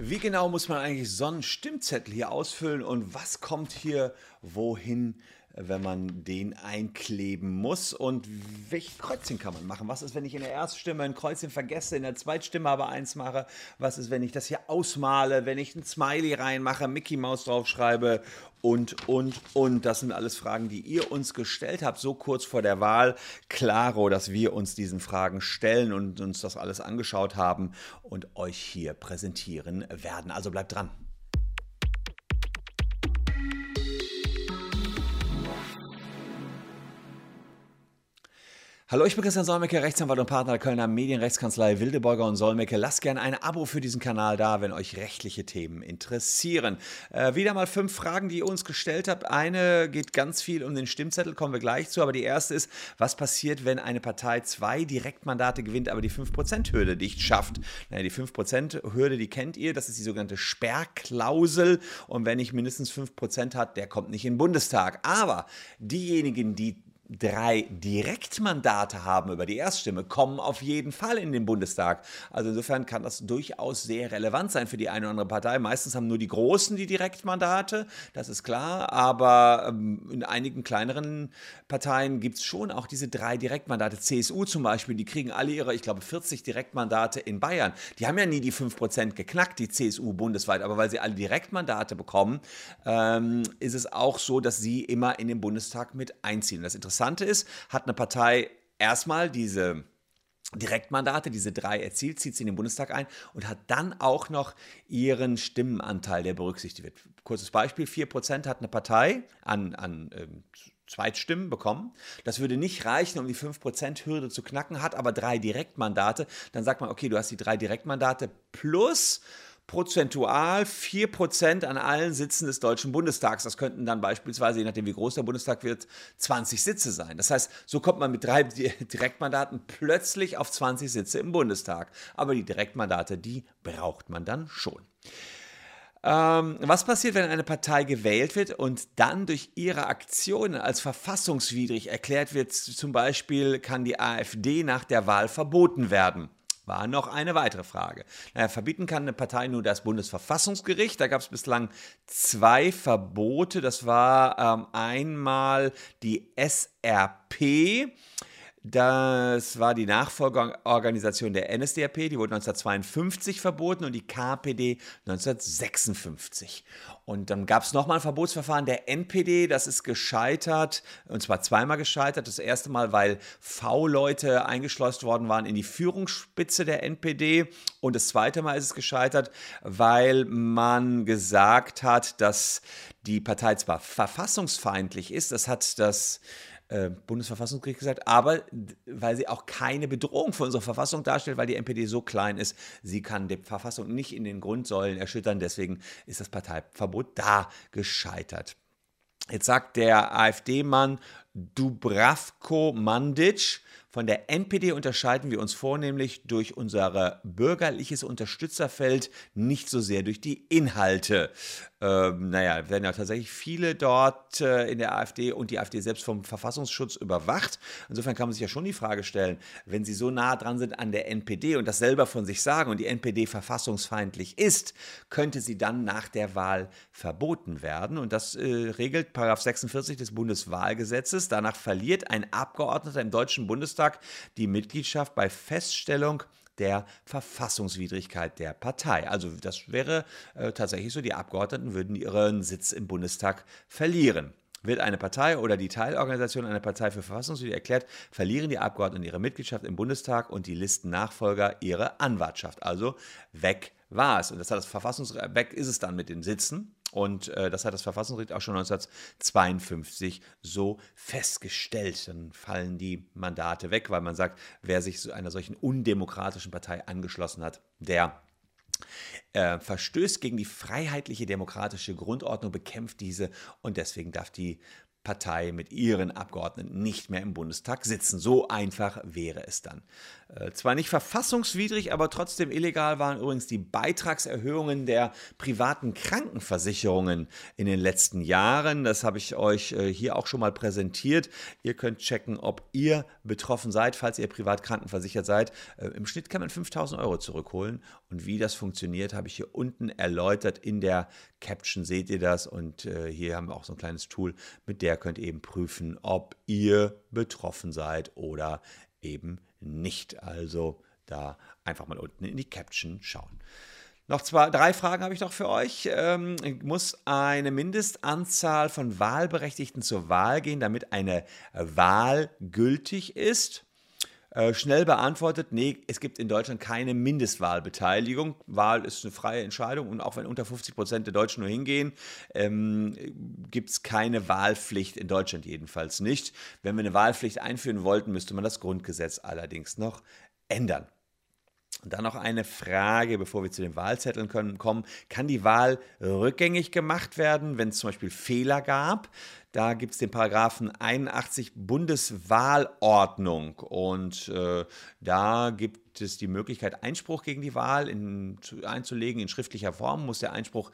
Wie genau muss man eigentlich so einen Stimmzettel hier ausfüllen und was kommt hier wohin, wenn man den einkleben muss und welche Kreuzchen kann man machen? Was ist, wenn ich in der Erststimme ein Kreuzchen vergesse, in der Zweitstimme aber eins mache? Was ist, wenn ich das hier ausmale, wenn ich ein Smiley reinmache, Mickey Mouse draufschreibe und, und, und. Das sind alles Fragen, die ihr uns gestellt habt, so kurz vor der Wahl. Klaro, dass wir uns diesen Fragen stellen und uns das alles angeschaut haben und euch hier präsentieren werden. Also bleibt dran. Hallo, ich bin Christian Solmecke, Rechtsanwalt und Partner der Kölner Medienrechtskanzlei Wildeborger und Solmecke. Lasst gerne ein Abo für diesen Kanal da, wenn euch rechtliche Themen interessieren. Äh, wieder mal fünf Fragen, die ihr uns gestellt habt. Eine geht ganz viel um den Stimmzettel, kommen wir gleich zu. Aber die erste ist, was passiert, wenn eine Partei zwei Direktmandate gewinnt, aber die 5%-Hürde nicht schafft? Naja, die 5%-Hürde, die kennt ihr, das ist die sogenannte Sperrklausel. Und wenn nicht mindestens 5% hat, der kommt nicht in den Bundestag. Aber diejenigen, die drei Direktmandate haben über die Erststimme, kommen auf jeden Fall in den Bundestag. Also insofern kann das durchaus sehr relevant sein für die eine oder andere Partei. Meistens haben nur die Großen die Direktmandate, das ist klar, aber ähm, in einigen kleineren Parteien gibt es schon auch diese drei Direktmandate. CSU zum Beispiel, die kriegen alle ihre, ich glaube, 40 Direktmandate in Bayern. Die haben ja nie die 5% geknackt, die CSU bundesweit, aber weil sie alle Direktmandate bekommen, ähm, ist es auch so, dass sie immer in den Bundestag mit einziehen. Das Interessante Interessante ist, hat eine Partei erstmal diese Direktmandate, diese drei erzielt, zieht sie in den Bundestag ein und hat dann auch noch ihren Stimmenanteil, der berücksichtigt wird. Kurzes Beispiel, 4% hat eine Partei an, an ähm, Zweitstimmen bekommen. Das würde nicht reichen, um die 5%-Hürde zu knacken, hat aber drei Direktmandate. Dann sagt man, okay, du hast die drei Direktmandate plus prozentual 4% an allen Sitzen des Deutschen Bundestags. Das könnten dann beispielsweise, je nachdem wie groß der Bundestag wird, 20 Sitze sein. Das heißt, so kommt man mit drei Direktmandaten plötzlich auf 20 Sitze im Bundestag. Aber die Direktmandate, die braucht man dann schon. Ähm, was passiert, wenn eine Partei gewählt wird und dann durch ihre Aktionen als verfassungswidrig erklärt wird? Zum Beispiel kann die AfD nach der Wahl verboten werden war noch eine weitere Frage. Naja, verbieten kann eine Partei nur das Bundesverfassungsgericht. Da gab es bislang zwei Verbote. Das war ähm, einmal die SRP. Das war die Nachfolgeorganisation der NSDAP, die wurde 1952 verboten und die KPD 1956. Und dann gab es nochmal ein Verbotsverfahren der NPD, das ist gescheitert, und zwar zweimal gescheitert. Das erste Mal, weil V-Leute eingeschleust worden waren in die Führungsspitze der NPD. Und das zweite Mal ist es gescheitert, weil man gesagt hat, dass die Partei zwar verfassungsfeindlich ist, das hat das äh, Bundesverfassungsgericht gesagt, aber weil sie auch keine Bedrohung für unsere Verfassung darstellt, weil die NPD so klein ist, sie kann die Verfassung nicht in den Grundsäulen erschüttern. Deswegen ist das Parteiverbot da gescheitert. Jetzt sagt der AfD-Mann Dubravko Mandic, von der NPD unterscheiden wir uns vornehmlich durch unser bürgerliches Unterstützerfeld, nicht so sehr durch die Inhalte. Ähm, naja, werden ja tatsächlich viele dort äh, in der AfD und die AfD selbst vom Verfassungsschutz überwacht. Insofern kann man sich ja schon die Frage stellen, wenn sie so nah dran sind an der NPD und das selber von sich sagen und die NPD verfassungsfeindlich ist, könnte sie dann nach der Wahl verboten werden. Und das äh, regelt 46 des Bundeswahlgesetzes. Danach verliert ein Abgeordneter im Deutschen Bundestag die Mitgliedschaft bei Feststellung der Verfassungswidrigkeit der Partei. Also das wäre äh, tatsächlich so, die Abgeordneten würden ihren Sitz im Bundestag verlieren. Wird eine Partei oder die Teilorganisation einer Partei für verfassungswidrig erklärt, verlieren die Abgeordneten ihre Mitgliedschaft im Bundestag und die Listennachfolger ihre Anwartschaft. Also weg war es. Und das hat das Verfassungsrecht, weg ist es dann mit den Sitzen. Und äh, das hat das Verfassungsgericht auch schon 1952 so festgestellt. Dann fallen die Mandate weg, weil man sagt, wer sich zu einer solchen undemokratischen Partei angeschlossen hat, der äh, verstößt gegen die freiheitliche demokratische Grundordnung, bekämpft diese und deswegen darf die Partei mit ihren Abgeordneten nicht mehr im Bundestag sitzen. So einfach wäre es dann. Äh, zwar nicht verfassungswidrig, aber trotzdem illegal waren übrigens die Beitragserhöhungen der privaten Krankenversicherungen in den letzten Jahren. Das habe ich euch äh, hier auch schon mal präsentiert. Ihr könnt checken, ob ihr betroffen seid, falls ihr privat krankenversichert seid. Äh, Im Schnitt kann man 5000 Euro zurückholen Und wie das funktioniert, habe ich hier unten erläutert. In der Caption seht ihr das. Und äh, hier haben wir auch so ein kleines Tool, mit der könnt ihr eben prüfen, ob ihr betroffen seid oder eben nicht. Also da einfach mal unten in die Caption schauen. Noch zwei, drei Fragen habe ich noch für euch. Ähm, muss eine Mindestanzahl von Wahlberechtigten zur Wahl gehen, damit eine Wahl gültig ist? Äh, schnell beantwortet, nee, es gibt in Deutschland keine Mindestwahlbeteiligung. Wahl ist eine freie Entscheidung und auch wenn unter 50 Prozent der Deutschen nur hingehen, ähm, gibt es keine Wahlpflicht in Deutschland jedenfalls nicht. Wenn wir eine Wahlpflicht einführen wollten, müsste man das Grundgesetz allerdings noch ändern. Und dann noch eine Frage, bevor wir zu den Wahlzetteln können, kommen. Kann die Wahl rückgängig gemacht werden, wenn es zum Beispiel Fehler gab? Da gibt es den Paragraphen 81 Bundeswahlordnung und äh, da gibt es die Möglichkeit, Einspruch gegen die Wahl in, einzulegen in schriftlicher Form. Muss der Einspruch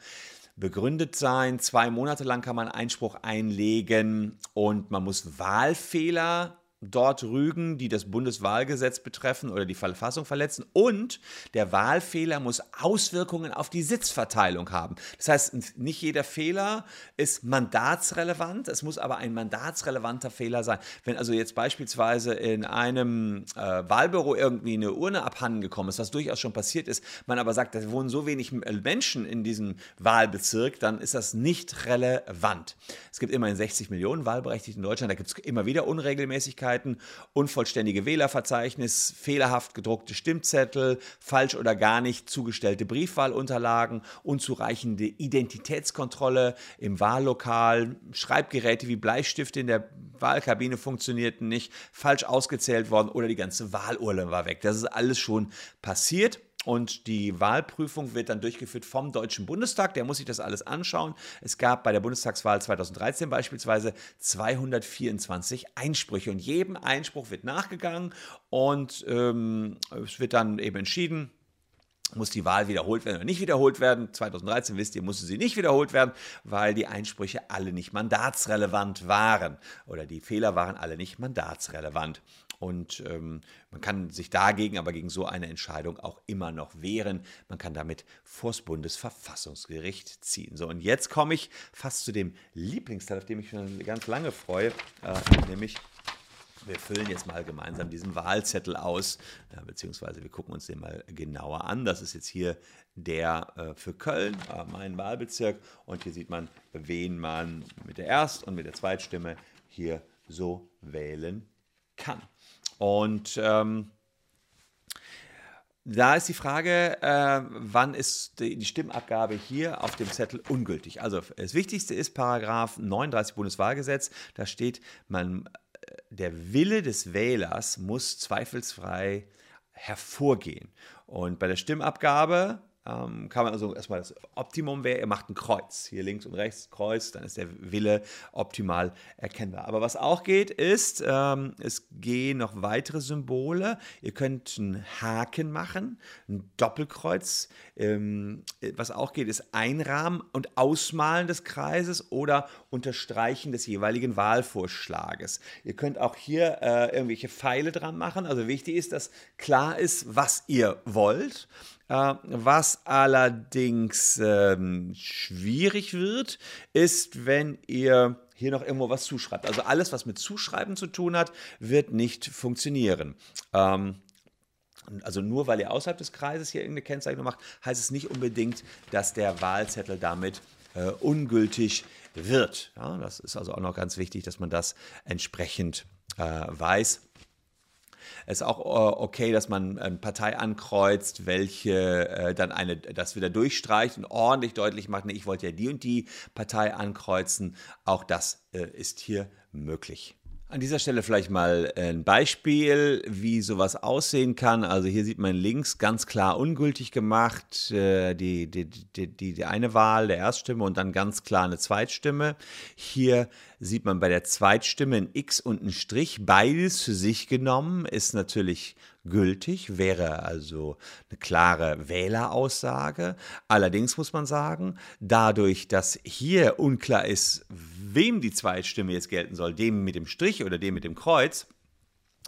begründet sein. Zwei Monate lang kann man Einspruch einlegen und man muss Wahlfehler dort rügen, die das Bundeswahlgesetz betreffen oder die Verfassung verletzen. Und der Wahlfehler muss Auswirkungen auf die Sitzverteilung haben. Das heißt, nicht jeder Fehler ist mandatsrelevant, es muss aber ein mandatsrelevanter Fehler sein. Wenn also jetzt beispielsweise in einem äh, Wahlbüro irgendwie eine Urne abhanden gekommen ist, was durchaus schon passiert ist, man aber sagt, da wohnen so wenig Menschen in diesem Wahlbezirk, dann ist das nicht relevant. Es gibt immerhin 60 Millionen Wahlberechtigte in Deutschland, da gibt es immer wieder Unregelmäßigkeiten. Möglichkeiten, unvollständige Wählerverzeichnis, fehlerhaft gedruckte Stimmzettel, falsch oder gar nicht zugestellte Briefwahlunterlagen, unzureichende Identitätskontrolle im Wahllokal, Schreibgeräte wie Bleistifte in der Wahlkabine funktionierten nicht, falsch ausgezählt worden oder die ganze Wahlurne war weg. Das ist alles schon passiert. Und die Wahlprüfung wird dann durchgeführt vom Deutschen Bundestag. Der muss sich das alles anschauen. Es gab bei der Bundestagswahl 2013 beispielsweise 224 Einsprüche. Und jedem Einspruch wird nachgegangen und ähm, es wird dann eben entschieden, muss die Wahl wiederholt werden oder nicht wiederholt werden. 2013, wisst ihr, musste sie nicht wiederholt werden, weil die Einsprüche alle nicht mandatsrelevant waren oder die Fehler waren alle nicht mandatsrelevant. Und ähm, man kann sich dagegen, aber gegen so eine Entscheidung auch immer noch wehren. Man kann damit vors Bundesverfassungsgericht ziehen. So, und jetzt komme ich fast zu dem Lieblingsteil, auf dem ich schon ganz lange freue, äh, nämlich wir füllen jetzt mal gemeinsam diesen Wahlzettel aus, äh, beziehungsweise wir gucken uns den mal genauer an. Das ist jetzt hier der äh, für Köln, äh, mein Wahlbezirk. Und hier sieht man, wen man mit der Erst- und mit der Zweitstimme hier so wählen kann. Und ähm, da ist die Frage, äh, wann ist die, Stimmabgabe hier auf dem Zettel ungültig? Also das Wichtigste ist Paragraph 39 Bundeswahlgesetz. Da steht, man, äh, der Wille des Wählers muss zweifelsfrei hervorgehen. Und bei der Stimmabgabe ähm, kann man also erstmal das Optimum wäre, ihr macht ein Kreuz. Hier links und rechts Kreuz, dann ist der Wille optimal erkennbar. Aber was auch geht, ist, ähm, es gehen noch weitere Symbole. Ihr könnt einen Haken machen, ein Doppelkreuz. Ähm, was auch geht, ist Einrahmen und Ausmalen des Kreises oder Unterstreichen des jeweiligen Wahlvorschlages. Ihr könnt auch hier äh, irgendwelche Pfeile dran machen. Also wichtig ist, dass klar ist, was ihr wollt. Äh, was allerdings ähm, schwierig wird, ist, wenn ihr hier noch irgendwo was zuschreibt. Also alles, was mit Zuschreiben zu tun hat, wird nicht funktionieren. Ähm, also nur weil ihr außerhalb des Kreises hier irgendeine Kennzeichnung macht, heißt es nicht unbedingt, dass der Wahlzettel damit äh, ungültig wird. Ja, das ist also auch noch ganz wichtig, dass man das entsprechend äh, weiß. Es ist auch äh, okay, dass man eine Partei ankreuzt, welche äh, dann eine, das wieder durchstreicht und ordentlich deutlich macht, ich wollte ja die und die Partei ankreuzen. Auch das äh, ist hier möglich. An dieser Stelle vielleicht mal ein Beispiel, wie sowas aussehen kann. Also hier sieht man links ganz klar ungültig gemacht, die, die, die, die, eine Wahl der Erststimme und dann ganz klar eine Zweitstimme. Hier sieht man bei der Zweitstimme ein X und ein Strich. Beides für sich genommen ist natürlich gültig, wäre also eine klare Wähleraussage. Allerdings muss man sagen, dadurch, dass hier unklar ist, wem die Zweitstimme jetzt gelten soll, dem mit dem Strich oder dem mit dem Kreuz,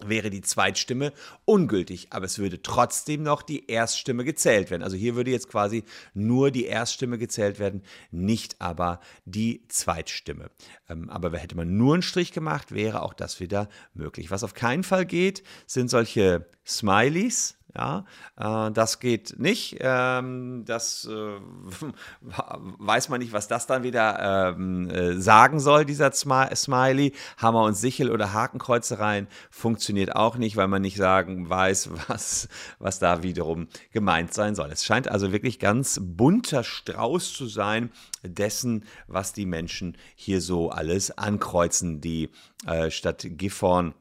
wäre die Zweitstimme ungültig, aber es würde trotzdem noch die Erststimme gezählt werden. Also hier würde jetzt quasi nur die Erststimme gezählt werden, nicht aber die Zweitstimme. Ähm, aber hätte man nur einen Strich gemacht, wäre auch das wieder möglich. Was auf keinen Fall geht, sind solche Smileys, ja, äh, das geht nicht. Ähm, das äh, weiß man nicht, was das dann wieder ähm, äh, sagen soll, dieser Smiley. Hammer und Sichel oder Hakenkreuze rein funktioniert auch nicht, weil man nicht sagen weiß, was, was da wiederum gemeint sein soll. Es scheint also wirklich ganz bunter Strauß zu sein dessen, was die Menschen hier so alles ankreuzen, die äh, Stadt Gifhorn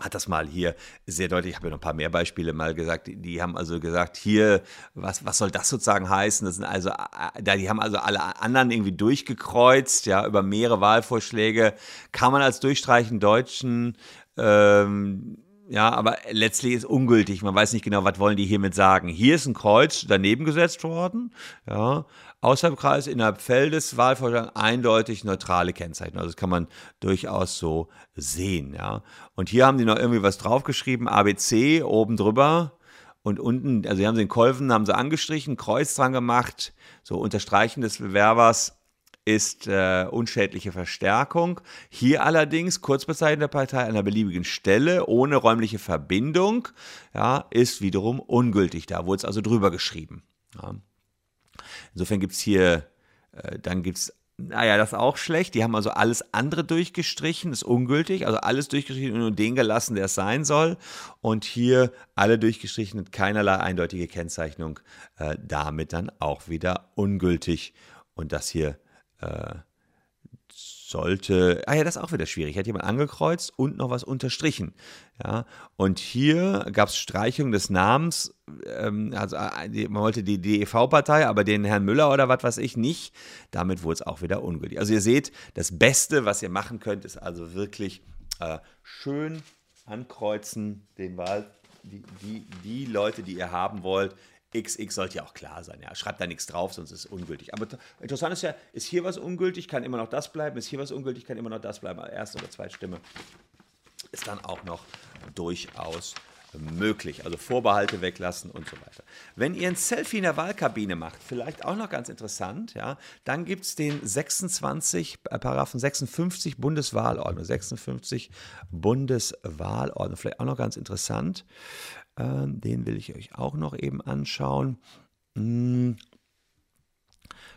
hat das mal hier sehr deutlich, ich habe ja noch ein paar mehr Beispiele mal gesagt, die, haben also gesagt, hier, was, was soll das sozusagen heißen? Das sind also, da, die haben also alle anderen irgendwie durchgekreuzt, ja, über mehrere Wahlvorschläge. Kann man als durchstreichen Deutschen, ähm, ja, aber letztlich ist ungültig. Man weiß nicht genau, was wollen die hiermit sagen. Hier ist ein Kreuz daneben gesetzt worden, ja, außerhalb Kreis, innerhalb Feldes, Wahlvorschlag eindeutig neutrale Kennzeichen. Also das kann man durchaus so sehen. Ja. Und hier haben die noch irgendwie was draufgeschrieben, ABC oben drüber. Und unten, also sie haben den Kolven, haben sie angestrichen, Kreuz dran gemacht, so Unterstreichen des Bewerbers ist äh, unschädliche Verstärkung. Hier allerdings Kurzbezeichnete Partei an einer beliebigen Stelle ohne räumliche Verbindung ja, ist wiederum ungültig. Da wurde es also drüber geschrieben. Ja. Insofern gibt es hier, äh, dann gibt es, naja, das ist auch schlecht. Die haben also alles andere durchgestrichen, ist ungültig. Also alles durchgestrichen und nur den gelassen, der es sein soll. Und hier alle durchgestrichen, keinerlei eindeutige Kennzeichnung, äh, damit dann auch wieder ungültig. Und das hier äh, sollte, ah ja, das ist auch wieder schwierig. Hat jemand angekreuzt und noch was unterstrichen. Ja, und hier gab es Streichung des Namens, ähm, also äh, man wollte die DEV-Partei, aber den Herrn Müller oder was weiß ich nicht. Damit wurde es auch wieder ungültig. Also ihr seht, das Beste, was ihr machen könnt, ist also wirklich äh, schön ankreuzen, den Wahl, die, die, die Leute, die ihr haben wollt, XX sollte ja auch klar sein. Ja. Schreibt da nichts drauf, sonst ist es ungültig. Aber interessant ist ja, ist hier was ungültig, kann immer noch das bleiben. Ist hier was ungültig, kann immer noch das bleiben. Erste oder zweite Stimme ist dann auch noch durchaus möglich. Also Vorbehalte weglassen und so weiter. Wenn ihr ein Selfie in der Wahlkabine macht, vielleicht auch noch ganz interessant, ja, dann gibt es den 26, äh, Paragraphen 56 Bundeswahlordnung. 56 Bundeswahlordnung, vielleicht auch noch ganz interessant. Ähm, den will ich euch auch noch eben anschauen. Hm.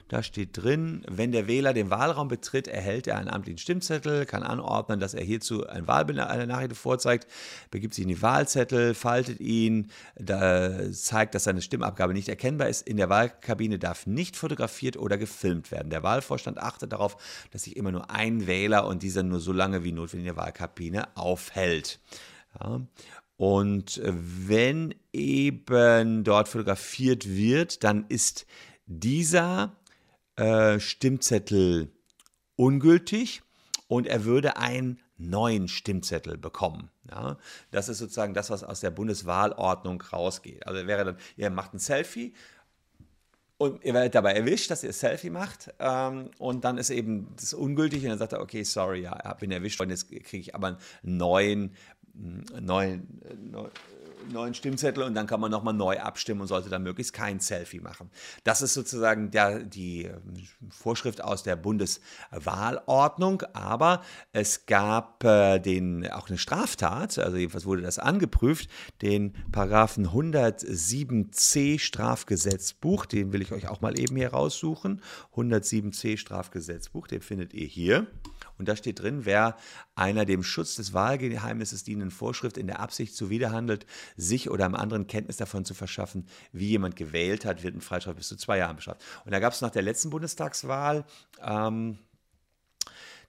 Da steht drin, wenn der Wähler den Wahlraum betritt, erhält er einen amtlichen Stimmzettel, kann anordnen, dass er hierzu ein Wahlnachricht vorzeigt, begibt sich in die Wahlzettel, faltet ihn, da zeigt, dass seine Stimmabgabe nicht erkennbar ist. In der Wahlkabine darf nicht fotografiert oder gefilmt werden. Der Wahlvorstand achtet darauf, dass sich immer nur ein Wähler und dieser nur so lange wie notwendig in der Wahlkabine aufhält. Ja. Und wenn eben dort fotografiert wird, dann ist dieser äh, Stimmzettel ungültig und er würde einen neuen Stimmzettel bekommen. Ja, das ist sozusagen das, was aus der Bundeswahlordnung rausgeht. Also wäre dann, ihr macht ein Selfie und ihr werdet dabei erwischt, dass ihr das Selfie macht ähm, und dann ist eben das ungültig und dann sagt er, okay, sorry, ja, bin erwischt und jetzt kriege ich aber einen neuen neuen, neuen Stimmzettel und dann kann man nochmal neu abstimmen und sollte dann möglichst kein Selfie machen. Das ist sozusagen der, die ähm, Vorschrift aus der Bundeswahlordnung, aber es gab äh, den, auch eine Straftat, also jedenfalls wurde das angeprüft, den Paragraphen 107c Strafgesetzbuch, den will ich euch auch mal eben hier raussuchen. 107c Strafgesetzbuch, den findet ihr hier. Und da steht drin, wer einer dem Schutz des Wahlgeheimnisses dienenden Vorschrift in der Absicht zuwiderhandelt, sich oder einem anderen Kenntnis davon zu verschaffen, wie jemand gewählt hat, wird ein Freistrafe bis zu zwei Jahren bestraft. Und da gab es nach der letzten Bundestagswahl ähm,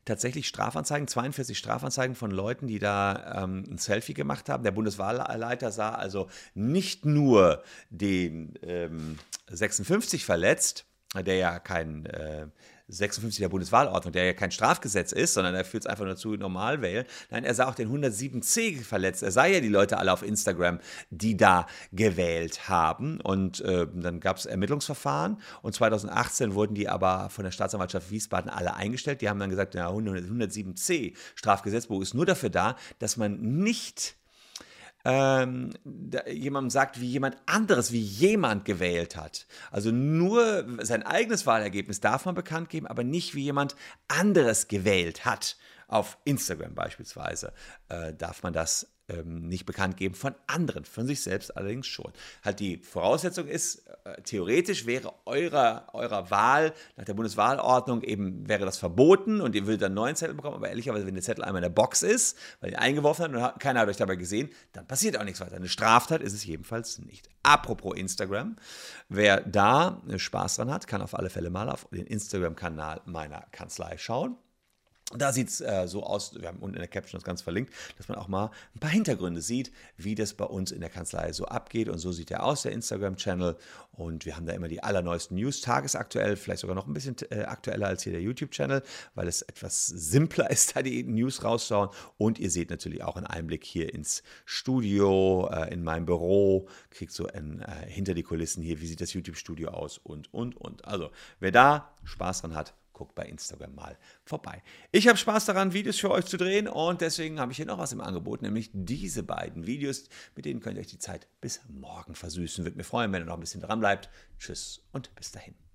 tatsächlich Strafanzeigen, 42 Strafanzeigen von Leuten, die da ähm, ein Selfie gemacht haben. Der Bundeswahlleiter sah also nicht nur den ähm, 56 verletzt, der ja kein äh, 56 der Bundeswahlordnung, der ja kein Strafgesetz ist, sondern er führt es einfach nur zu normal wählen. Nein, er sah auch den 107c verletzt. Er sah ja die Leute alle auf Instagram, die da gewählt haben. Und äh, dann gab es Ermittlungsverfahren und 2018 wurden die aber von der Staatsanwaltschaft Wiesbaden alle eingestellt. Die haben dann gesagt, ja, 107c Strafgesetzbuch ist nur dafür da, dass man nicht ähm, jemandem sagt, wie jemand anderes, wie jemand gewählt hat. Also nur sein eigenes Wahlergebnis darf man bekannt geben, aber nicht wie jemand anderes gewählt hat. Auf Instagram beispielsweise äh, darf man das ähm, nicht bekannt geben von anderen, von sich selbst allerdings schon. Halt die Voraussetzung ist, äh, theoretisch wäre eurer, eurer Wahl nach der Bundeswahlordnung eben, wäre das verboten und ihr würdet dann neuen Zettel bekommen, aber ehrlicherweise, wenn der Zettel einmal in der Box ist, weil ihr eingeworfen habt und keiner hat euch dabei gesehen, dann passiert auch nichts weiter. Eine Straftat ist es jedenfalls nicht. Apropos Instagram, wer da Spaß dran hat, kann auf alle Fälle mal auf den Instagram-Kanal meiner Kanzlei schauen. Da sieht es äh, so aus, wir haben unten in der Caption das Ganze verlinkt, dass man auch mal ein paar Hintergründe sieht, wie das bei uns in der Kanzlei so abgeht. Und so sieht er aus, der Instagram-Channel. Und wir haben da immer die allerneuesten News, tagesaktuell, vielleicht sogar noch ein bisschen äh, aktueller als hier der YouTube-Channel, weil es etwas simpler ist, da die News rausschauen. Und ihr seht natürlich auch einen Einblick hier ins Studio, äh, in mein Büro, kriegt so ein, äh, hinter die Kulissen hier, wie sieht das YouTube-Studio aus und, und, und. Also, wer da Spaß dran hat, guckt bei Instagram mal vorbei. Ich habe Spaß daran, Videos für euch zu drehen und deswegen habe ich hier noch was im Angebot, nämlich diese beiden Videos, mit denen könnt ihr euch die Zeit bis morgen versüßen. Würde mir freuen, wenn ihr noch ein bisschen dran bleibt. Tschüss und bis dahin.